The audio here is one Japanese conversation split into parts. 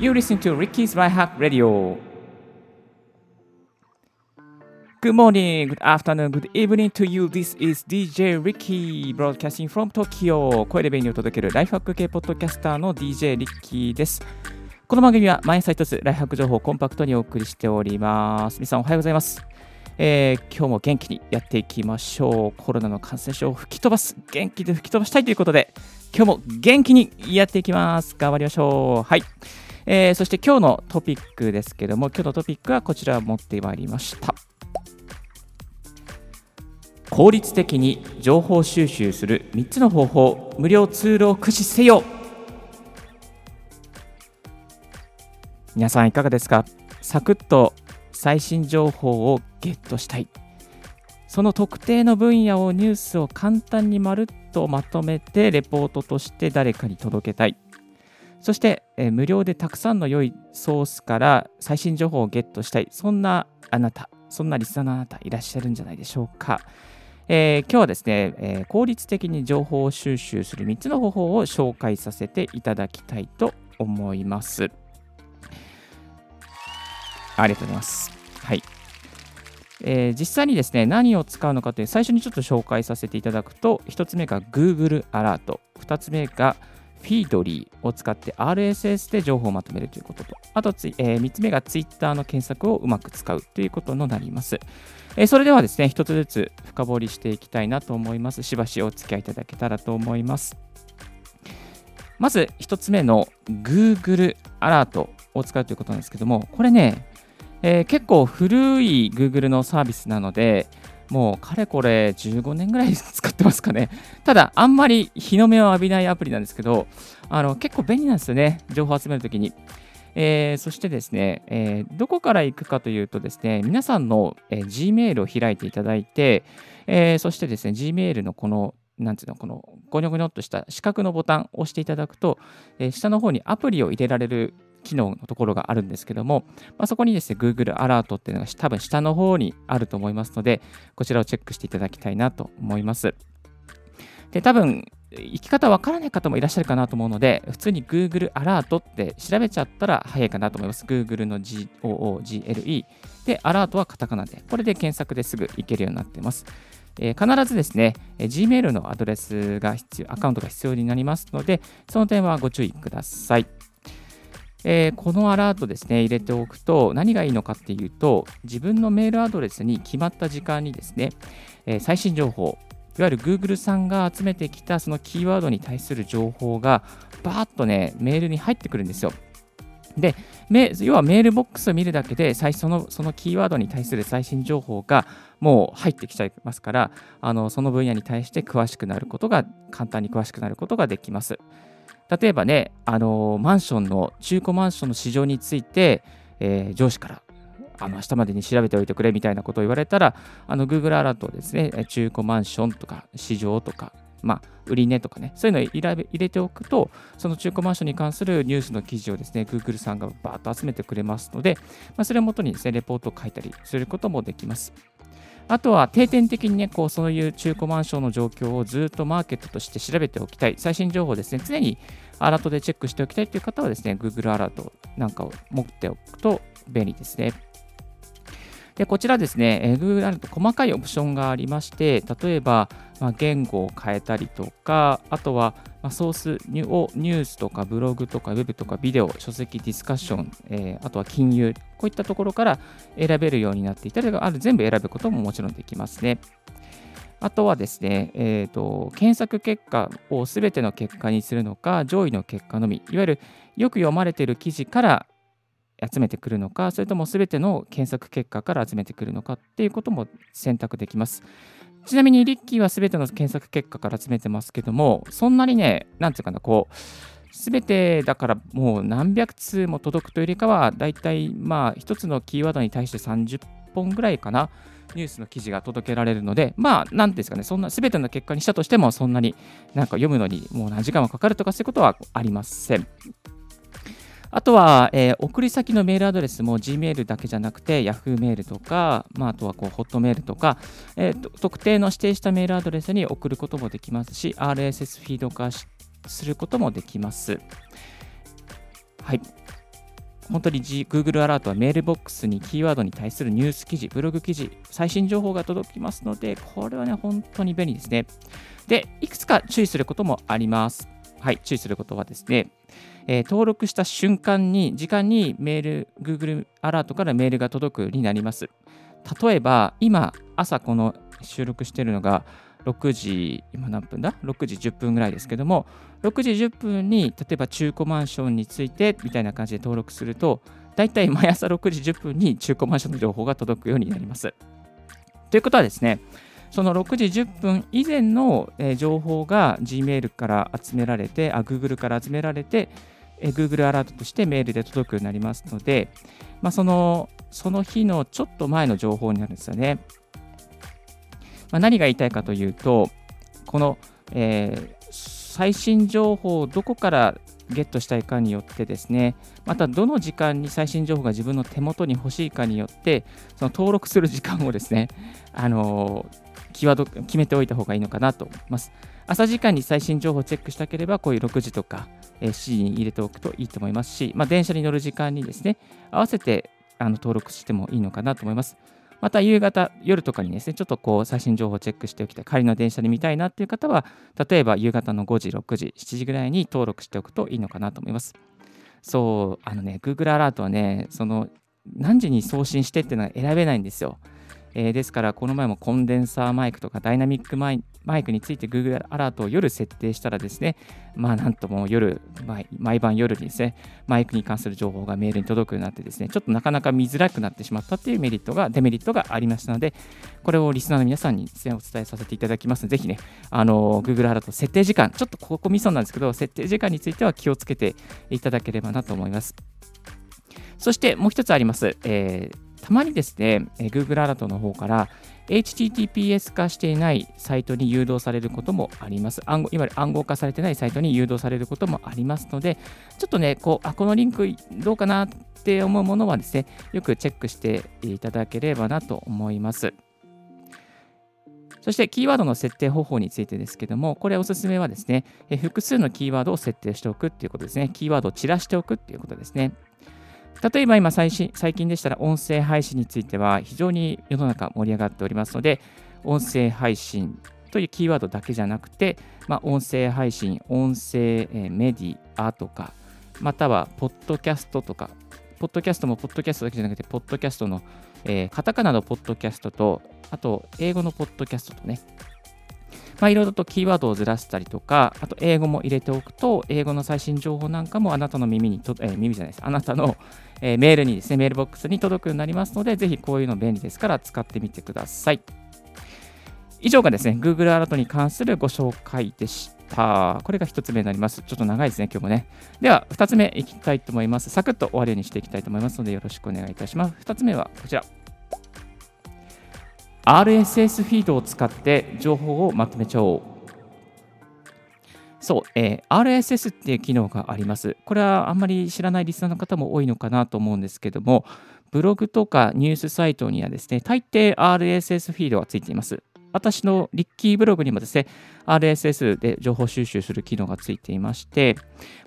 You listen to Ricky's Right Hack Radio. Good morning, good afternoon, good evening to you. This is DJ Ricky broadcasting from Tokyo. 声で便利を届けるライフハック系ポッドキャスターの DJ リッキーです。この番組は毎朝一つライフハック情報をコンパクトにお送りしております。皆さんおはようございます。えー、今日も元気にやっていきましょう。コロナの感染症を吹き飛ばす、元気で吹き飛ばしたいということで、今日も元気にやっていきます。頑張りましょう。はい。えー、そして今日のトピックですけども、今日のトピックはこちらを持ってまいりました。効率的に情報収集する3つの方法、無料ツールを駆使せよ。皆さんいかがですか？サクッと最新情報をゲットしたい。その特定の分野をニュースを簡単にまるっとまとめてレポートとして誰かに届けたい。そして、えー、無料でたくさんの良いソースから最新情報をゲットしたいそんなあなたそんなリスナーのあなたいらっしゃるんじゃないでしょうか、えー、今日はですね、えー、効率的に情報を収集する3つの方法を紹介させていただきたいと思います。ありがとうございます。はい。えー、実際にですね、何を使うのかという最初にちょっと紹介させていただくと、1つ目が Google アラート、2つ目がフィードリーを使って RSS で情報をまとめるということと、あとつ、えー、3つ目が Twitter の検索をうまく使うということになります。えー、それではですね、1つずつ深掘りしていきたいなと思います。しばしお付き合いいただけたらと思います。まず1つ目の Google アラートを使うということなんですけども、これね、えー、結構古い Google のサービスなので、もうかれこれ15年ぐらい使ってますかね。ただ、あんまり日の目を浴びないアプリなんですけど、あの結構便利なんですよね、情報を集めるときに。えー、そしてですね、えー、どこから行くかというとですね、皆さんの、えー、Gmail を開いていただいて、えそしてですね、Gmail のこのなんていうの、このゴニョゴニョっとした四角のボタンを押していただくと、え下の方にアプリを入れられる機能のところがあるんですけども、まあ、そこにですね、Google アラートっていうのが多分下の方にあると思いますので、こちらをチェックしていただきたいなと思います。で、多分、行き方わからない方もいらっしゃるかなと思うので、普通に Google アラートって調べちゃったら早いかなと思います。Google の GOOGLE で、アラートはカタカナで、これで検索ですぐ行けるようになっています。えー、必ずですね、えー、Gmail のアドレスが必要、アカウントが必要になりますので、その点はご注意ください。えー、このアラートですね、入れておくと何がいいのかっていうと、自分のメールアドレスに決まった時間にですね、えー、最新情報、いわゆる Google さんが集めてきたそのキーワードに対する情報がバーッとね、メールに入ってくるんですよ。で、要はメールボックスを見るだけで最初のそのキーワードに対する最新情報がもう入ってきちゃいますからあのその分野に対して詳しくなることが簡単に詳しくなることができます。例えばね、あのマンションの、中古マンションの市場について、えー、上司から、あの明日までに調べておいてくれみたいなことを言われたら、あの Google アラートですね、中古マンションとか市場とか、まあ、売値とかね、そういうのを入れておくと、その中古マンションに関するニュースの記事をですね、Google さんがバーッと集めてくれますので、まあ、それをもとにですね、レポートを書いたりすることもできます。あとは定点的にね、こうそういう中古マンションの状況をずっとマーケットとして調べておきたい、最新情報ですね、常にアラートでチェックしておきたいという方はですね、Google アラートなんかを持っておくと便利ですね。でこちらですね、Google アラート細かいオプションがありまして、例えば、ま、言語を変えたりとか、あとは、ま、ソースをニュースとかブログとかウェブとかビデオ、書籍、ディスカッション、えー、あとは金融、こういったところから選べるようになっていたり、ある全部選ぶことももちろんできますね。あとはですね、えーと、検索結果をすべての結果にするのか、上位の結果のみ、いわゆるよく読まれている記事から集めてくるのか、それともすべての検索結果から集めてくるのかっていうことも選択できます。ちなみにリッキーはすべての検索結果から集めてますけども、そんなにね、なんていうかな、こう、すべてだからもう何百通も届くというよりかは、だいたいまあ一つのキーワードに対して30本ぐらいかな、ニュースの記事が届けられるので、まあ、なんですかね、そんなすべての結果にしたとしても、そんなになんか読むのにもう何時間もかかるとかそういうことはありません。あとは、えー、送り先のメールアドレスも Gmail だけじゃなくて Yahoo メールとか、まあ、あとはこうホットメールとか、えー、特定の指定したメールアドレスに送ることもできますし、RSS フィード化することもできます。はい。本当に、Google アラートはメールボックスにキーワードに対するニュース記事、ブログ記事、最新情報が届きますので、これはね、本当に便利ですね。で、いくつか注意することもあります。はい、注意することはですね、えー、登録した瞬間に、時間にメール、Google アラートからメールが届くようになります。例えば、今、朝この収録しているのが、6時、今何分だ ?6 時10分ぐらいですけども、6時10分に、例えば中古マンションについてみたいな感じで登録すると、だいたい毎朝6時10分に中古マンションの情報が届くようになります。ということはですね、その6時10分以前の情報が Gmail から集められて、Google から集められて、え Google アラートとしてメールで届くようになりますので、まあ、そのその日のちょっと前の情報になるんですよね。まあ、何が言いたいかというと、この、えー、最新情報をどこからゲットしたいかによってですね、またどの時間に最新情報が自分の手元に欲しいかによって、その登録する時間をですね、あのキーワード決めておいた方がいいのかなと思います。朝時間に最新情報をチェックしたければ、こういう6時とか7時に入れておくといいと思いますし、まあ、電車に乗る時間にですね、合わせてあの登録してもいいのかなと思います。また夕方、夜とかにですね、ちょっとこう最新情報をチェックしておきたい、仮の電車で見たいなっていう方は、例えば夕方の5時、6時、7時ぐらいに登録しておくといいのかなと思います。そう、あのね、Google アラートはね、その何時に送信してっていうのは選べないんですよ。えー、ですから、この前もコンデンサーマイクとかダイナミックマイクについて Google アラートを夜設定したらですね、まあなんとも夜、毎晩夜にですね、マイクに関する情報がメールに届くようになってですね、ちょっとなかなか見づらくなってしまったっていうメリットが、デメリットがありましたので、これをリスナーの皆さんにですね、お伝えさせていただきますので、ぜひね、あの、Google アラート設定時間、ちょっとここミソなんですけど、設定時間については気をつけていただければなと思います。そしてもう一つあります。えーたまにですね、Google アラートの方から HTTPS 化していないサイトに誘導されることもあります。暗号いわゆる暗号化されてないサイトに誘導されることもありますので、ちょっとね、こうあこのリンクどうかなって思うものはですね、よくチェックしていただければなと思います。そしてキーワードの設定方法についてですけども、これおすすめはですね、複数のキーワードを設定しておくっていうことですね。キーワードを散らしておくっていうことですね。例えば今最新、最近でしたら音声配信については非常に世の中盛り上がっておりますので、音声配信というキーワードだけじゃなくて、まあ、音声配信、音声メディアとか、またはポッドキャストとか、ポッドキャストもポッドキャストだけじゃなくて、ポッドキャストの、えー、カタカナのポッドキャストと、あと英語のポッドキャストとね、まあ、いろいろとキーワードをずらしたりとか、あと英語も入れておくと、英語の最新情報なんかもあなたの耳にと、えー、耳じゃないです。あなたの、えー、メールにですね、メールボックスに届くようになりますので、ぜひこういうの便利ですから使ってみてください。以上がですね、Google アラートに関するご紹介でした。これが1つ目になります。ちょっと長いですね、今日もね。では、2つ目いきたいと思います。サクッと終わるようにしていきたいと思いますので、よろしくお願いいたします。2つ目はこちら。RSS フィードを使って情報をまとめちゃおう。そう、えー、RSS っていう機能があります。これはあんまり知らないリスナーの方も多いのかなと思うんですけども、ブログとかニュースサイトにはですね、大抵 RSS フィードがついています。私のリッキーブログにもですね、RSS で情報収集する機能がついていまして、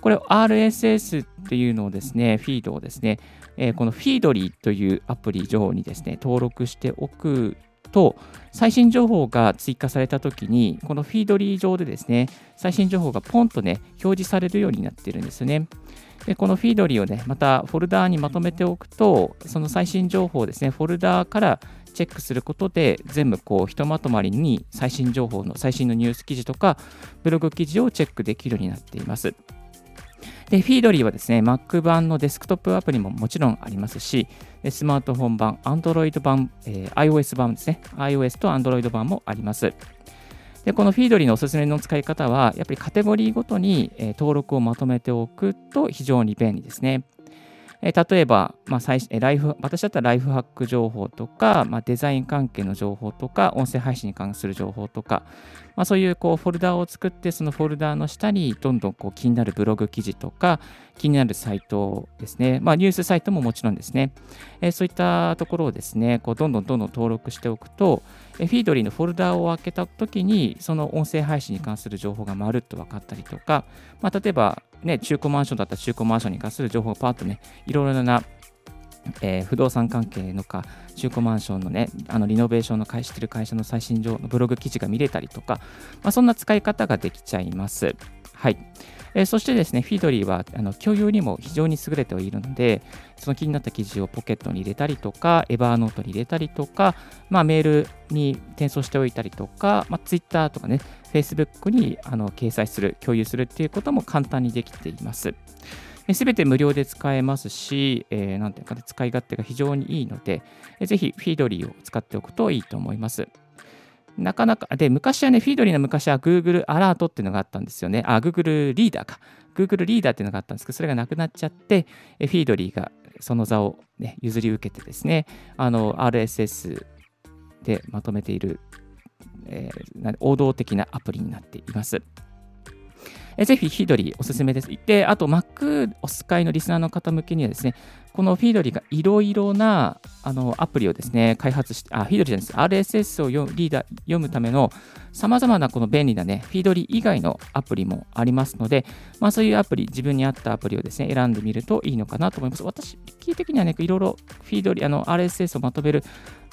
これ RSS っていうのをですね、フィードをですね、えー、このフィードリーというアプリ上にですね、登録しておくと、最新情報が追加されたときに、このフィードリー上でですね、最新情報がポンとね、表示されるようになっているんですね。でこのフィードリーをね、またフォルダーにまとめておくと、その最新情報をですね、フォルダーからチェックすることで、全部こう、ひとまとまりに最新情報の、最新のニュース記事とか、ブログ記事をチェックできるようになっています。で、フィードリーはですね、Mac 版のデスクトップアプリももちろんありますし、スマートフォン版、Android 版、えー、iOS 版ですね、iOS と Android 版もあります。で、このフィードリーのおすすめの使い方は、やっぱりカテゴリーごとに、え、登録をまとめておくと非常に便利ですね。え、例えば、まあ最えライフ、私だったらライフハック情報とか、まあ、デザイン関係の情報とか、音声配信に関する情報とか、まあ、そういうこうフォルダを作って、そのフォルダーの下にどんどんこう気になるブログ記事とか、気になるサイトですね、まあ、ニュースサイトももちろんですね、え、そういったところをですね、こうどんどんどんどん登録しておくと、えフィードリーのフォルダを開けたときに、その音声配信に関する情報がまるっと分かったりとか、まあ、例えば、ね、中古マンションだったら中古マンションに関する情報がパーッとね、いろいろなえー、不動産関係のか、中古マンションのね、あのリノベーションの会してる会社の最新情報のブログ記事が見れたりとか、まあ、そんな使い方ができちゃいます。はい。えー、そしてですね、フィードリーはあの共有にも非常に優れているので、その気になった記事をポケットに入れたりとか、エバーノートに入れたりとか、まあ、メールに転送しておいたりとか、まあ、Twitter とかね、Facebook にあの掲載する、共有するっていうことも簡単にできています。すべて無料で使えますし、えー、なんていうか、ね、使い勝手が非常にいいので、ぜひフィードリーを使っておくといいと思います。なかなか、で、昔はね、フィードリーの昔は Google アラートっていうのがあったんですよね。あ、Google リーダーか。Google リーダーっていうのがあったんですけど、それがなくなっちゃって、フィードリーがその座を、ね、譲り受けてですね、あの、RSS でまとめている、えー、王道的なアプリになっています。えぜひヒドリーおすすめです。で、あと Mac お使いのリスナーの方向けにはですね、このフィードリーがいろいろなあのアプリをですね、開発して、あ、フィードリーじゃないです。RSS を読リーダー読むためのさまざまなこの便利なね、フィードリー以外のアプリもありますので、まあそういうアプリ、自分に合ったアプリをですね、選んでみるといいのかなと思います。私、キー的にはね、いろいろフィードリー、あの RSS をまとめる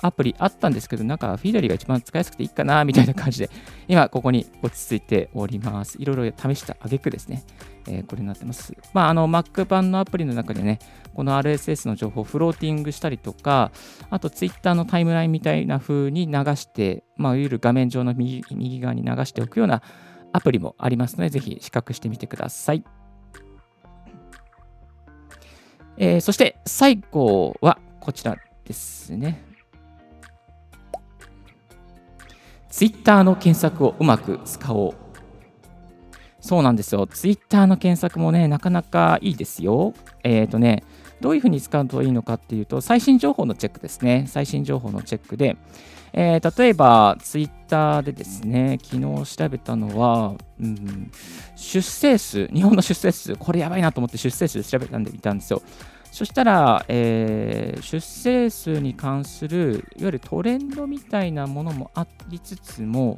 アプリあったんですけど、なんかフィードリーが一番使いやすくていいかなみたいな感じで、今ここに落ち着いております。いろいろ試した挙句ですね、えー、これになってます。まあ、あの Mac 版のアプリの中でね、この RSS の情報をフローティングしたりとか、あと Twitter のタイムラインみたいな風に流して、まあ、いわゆる画面上の右右側に流しておくようなアプリもありますので、ぜひ比較してみてください。えー、そして最後はこちらですね。Twitter の検索をうまく使おう。そうなんですよ。Twitter の検索もね、なかなかいいですよ。えっ、ー、とね、どういうふうに使うといいのかっていうと、最新情報のチェックですね。最新情報のチェックで、えー、例えば、Twitter でですね、昨日調べたのは、うん、出生数、日本の出生数、これやばいなと思って出生数調べたんで見たんですよ。そしたら、えー、出生数に関するいわゆるトレンドみたいなものもありつつも、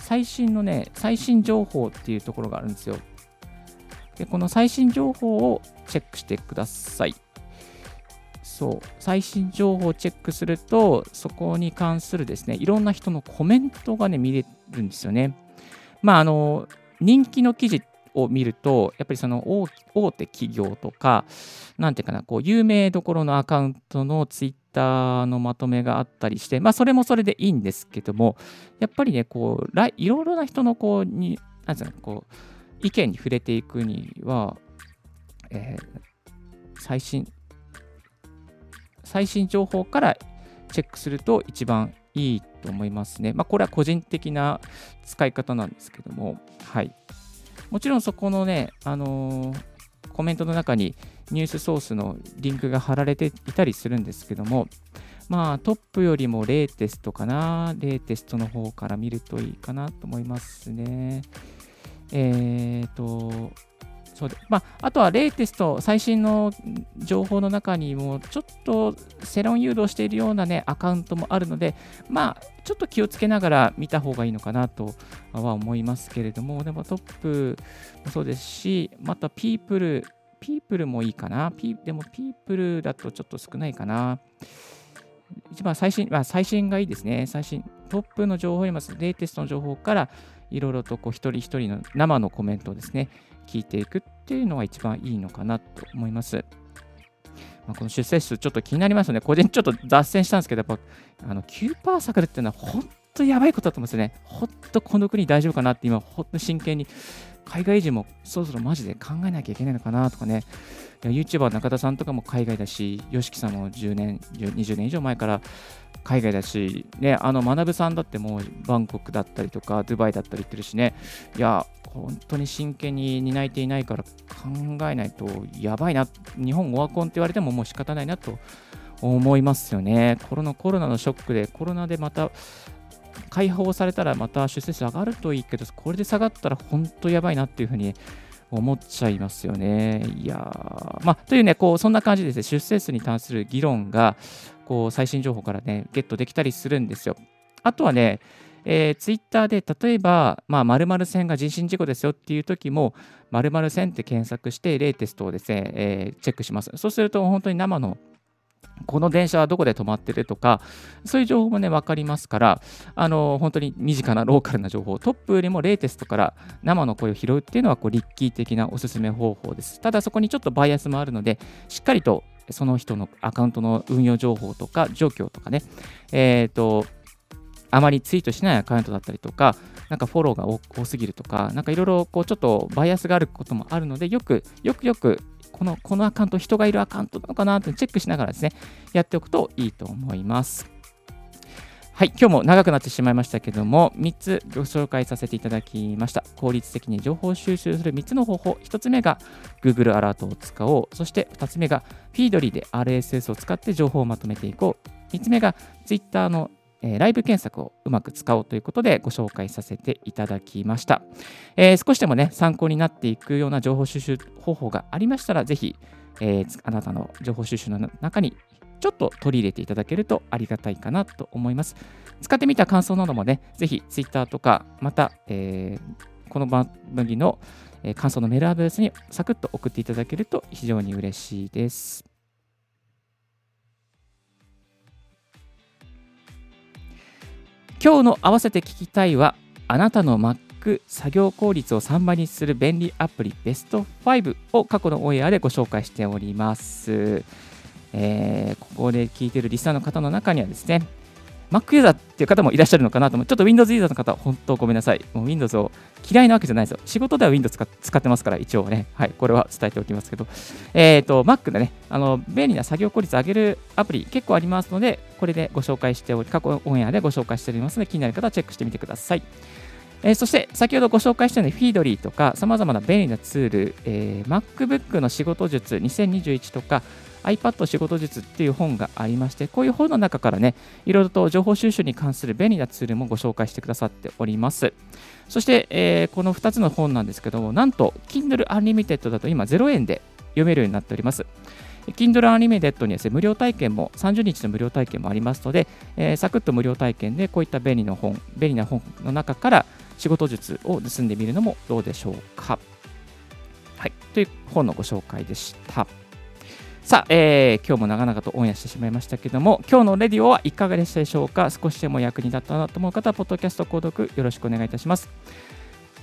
最新のね、最新情報っていうところがあるんですよ。で、この最新情報をチェックしてください。そう、最新情報をチェックすると、そこに関するですね、いろんな人のコメントがね、見れるんですよね。まあ、あの、人気の記事を見ると、やっぱりその大手企業とか、なんていうかな、こう、有名どころのアカウントのツイッターのまとめがあったりして、まあ、それもそれでいいんですけども、やっぱりね、こう、いろいろな人の、こう、に、なんていうの、こう、意見に触れていくには、えー、最新、最新情報からチェックすると一番いいと思いますね。まあ、これは個人的な使い方なんですけども、はい。もちろんそこのね、あのー、コメントの中にニュースソースのリンクが貼られていたりするんですけども、まあトップよりもレーテストかな、レーテストの方から見るといいかなと思いますね。えっ、ー、と、そうでまあ、あとはレイテスト、最新の情報の中にも、ちょっと世論誘導しているような、ね、アカウントもあるので、まあ、ちょっと気をつけながら見た方がいいのかなとは思いますけれども、でもトップもそうですし、またピープル、ピープルもいいかな。ピでもピープルだとちょっと少ないかな。一番最新、まあ、最新がいいですね。最新、トップの情報よりもレイテストの情報からいろいろとこう一人一人の生のコメントをですね、聞いていくっていうのが一番いいのかなと思います。まあ、この出生数ちょっと気になりますよね。個人ちょっと脱線したんですけど、やっぱあの9%下がるっていうのは本当やばいことだと思うんですよね。本当この国大丈夫かなって今、本当真剣に海外人もそろそろマジで考えなきゃいけないのかなとかね。YouTuber 中田さんとかも海外だし、YOSHIKI さんも10年、20年以上前から海外だし、ね、あの、学さんだってもうバンコクだったりとか、ドゥバイだったり言ってるしね、いや、本当に真剣に担えていないから考えないとやばいな、日本オワコンって言われてももう仕方ないなと思いますよね。コロナコロナのショックで、コロナでまた解放されたらまた出生数上がるといいけど、これで下がったら本当やばいなっていうふうに思っちゃいますよね。いやまあ、というね、こうそんな感じでですね、出生数に関する議論がこう最新情報からね、ゲットできたりするんですよ。あとはね、えー、ツイッターで例えば、まあ、〇〇線が人身事故ですよっていう時も、〇〇線って検索して、レイテストをですね、えー、チェックします。そうすると、本当に生のこの電車はどこで止まってるとか、そういう情報もね、分かりますから、あの本当に身近なローカルな情報、トップよりもレイテストから生の声を拾うっていうのは、こう、リッキー的なおすすめ方法です。ただ、そこにちょっとバイアスもあるので、しっかりとその人のアカウントの運用情報とか、状況とかね、えっ、ー、と、あまりツイートしないアカウントだったりとか、なんかフォローが多すぎるとか、なんかいろいろこうちょっとバイアスがあることもあるので、よくよくよくこのこのアカウント、人がいるアカウントなのかなってチェックしながらですね、やっておくといいと思います。はい、今日も長くなってしまいましたけども、3つご紹介させていただきました。効率的に情報収集する3つの方法。1つ目が Google アラートを使おう。そして2つ目が Feedly で RSS を使って情報をまとめていこう。3つ目が Twitter のえー、ライブ検索をうまく使おうということでご紹介させていただきました。えー、少しでもね、参考になっていくような情報収集方法がありましたら、ぜひ、えー、あなたの情報収集の中にちょっと取り入れていただけるとありがたいかなと思います。使ってみた感想などもね、ぜひ Twitter とか、また、えー、この番組の感想のメールアドレスにサクッと送っていただけると非常に嬉しいです。今日の合わせて聞きたいは、あなたの Mac 作業効率を3倍にする便利アプリベスト5を過去のオンエアでご紹介しております。えー、ここで聞いているリスナーの方の中にはですね、Mac ユーザーっていう方もいらっしゃるのかなと思う。ちょっと Windows ユーザーの方、本当ごめんなさい。もう Windows を嫌いなわけじゃないですよ。仕事では Windows 使ってますから、一応ね。はい、これは伝えておきますけど。えっ、ー、と、Mac でね、あの、便利な作業効率を上げるアプリ結構ありますので、これでご紹介しており、過去オンエアでご紹介しておりますので、気になる方はチェックしてみてください。えー、そして、先ほどご紹介したように、フィードリーとか、さまざまな便利なツール、えー、MacBook の仕事術2021とか、iPad 仕事術っていう本がありまして、こういう本の中からね、いろいろと情報収集に関する便利なツールもご紹介してくださっております。そして、えー、この2つの本なんですけども、なんと、Kindle Unlimited だと今0円で読めるようになっております。Kindle Unlimited にですね、無料体験も、30日の無料体験もありますので、えー、サクッと無料体験でこういった便利な本、便利な本の中から仕事術を盗んでみるのもどうでしょうか。はい、という本のご紹介でした。さあ、えー、今日も長々とオンエアしてしまいましたけども、今日のレディオはいかがでしたでしょうか？少しでも役に立ったなと思う方は、ポッドキャスト購読よろしくお願いいたします。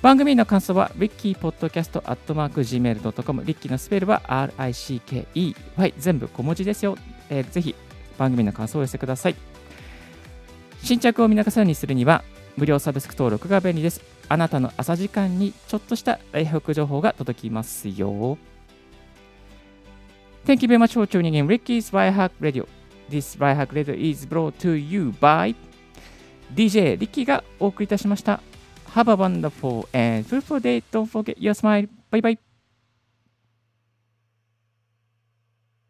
番組の感想は、rickypodcast.gmail.com、リッキーのスペルは RICKEY、全部小文字ですよ。えー、ぜひ番組の感想を寄せてください。新着を見逃さずにするには、無料サブスク登録が便利です。あなたの朝時間にちょっとしたライフ情報が届きますよ。Thank you very much for tuning in Ricky's Hack Radio. This Hack Radio is brought to you by DJ Ricky がお送りいたしました。Have a wonderful and fruitful day. Don't forget your smile. Bye bye.